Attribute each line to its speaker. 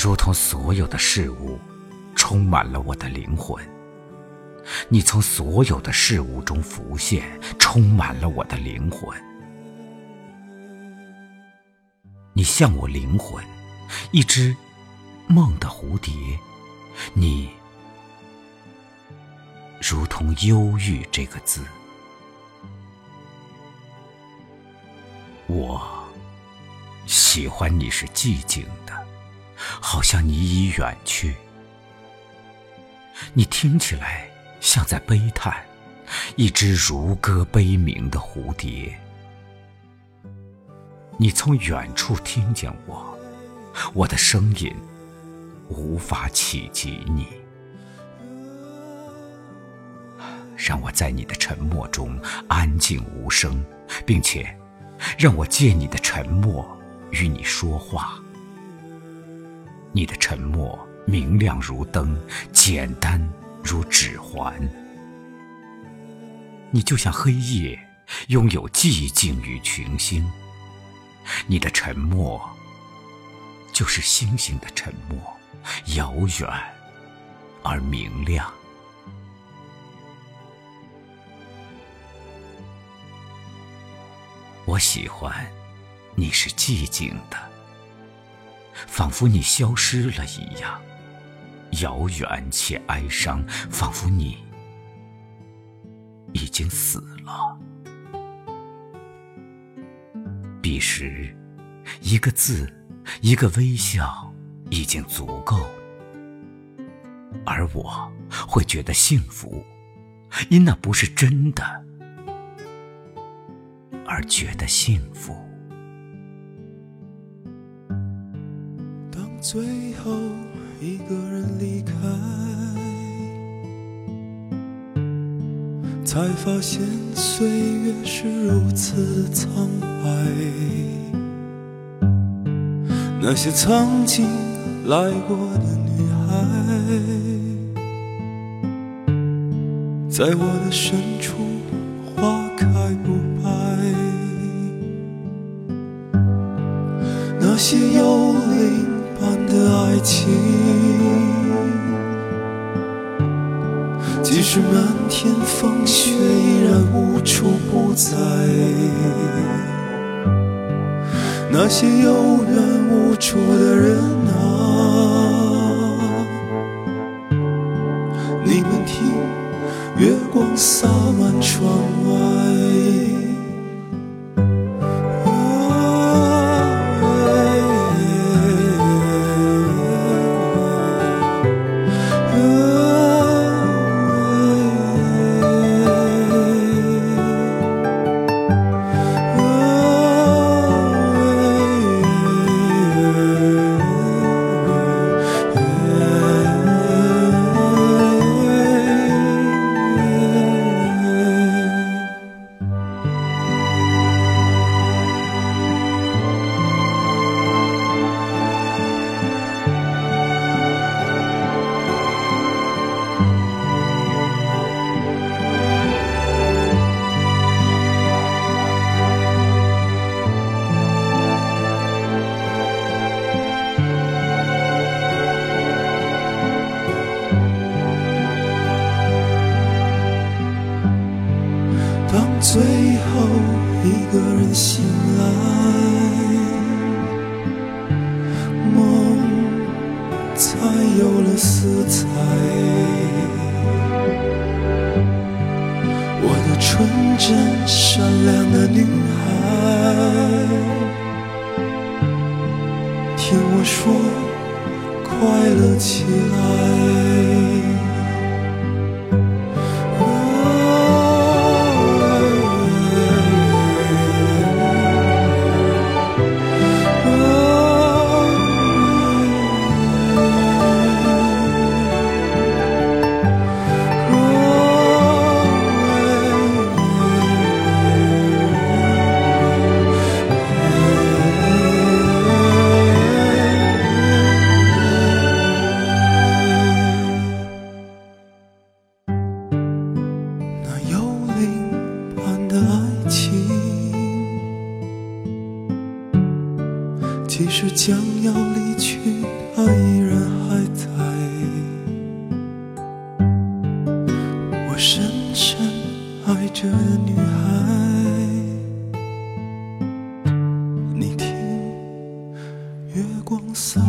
Speaker 1: 如同所有的事物充满了我的灵魂，你从所有的事物中浮现，充满了我的灵魂。你像我灵魂，一只梦的蝴蝶，你如同忧郁这个字，我喜欢你是寂静的。好像你已远去，你听起来像在悲叹，一只如歌悲鸣的蝴蝶。你从远处听见我，我的声音无法企及你。让我在你的沉默中安静无声，并且让我借你的沉默与你说话。你的沉默明亮如灯，简单如指环。你就像黑夜，拥有寂静与群星。你的沉默就是星星的沉默，遥远而明亮。我喜欢你是寂静的。仿佛你消失了一样，遥远且哀伤，仿佛你已经死了。彼时，一个字，一个微笑，已经足够，而我会觉得幸福，因那不是真的，而觉得幸福。
Speaker 2: 最后一个人离开，才发现岁月是如此苍白。那些曾经来过的女孩，在我的深处花开不败。那些有。情，即使漫天风雪，依然无处不在。那些有缘无处的人啊，你们听，月光洒满窗外。最后一个人醒来，梦才有了色彩。我的纯真善良的女孩，听我说，快乐起来。即使将要离去他依然还在。我深深爱着的女孩。你听月光洒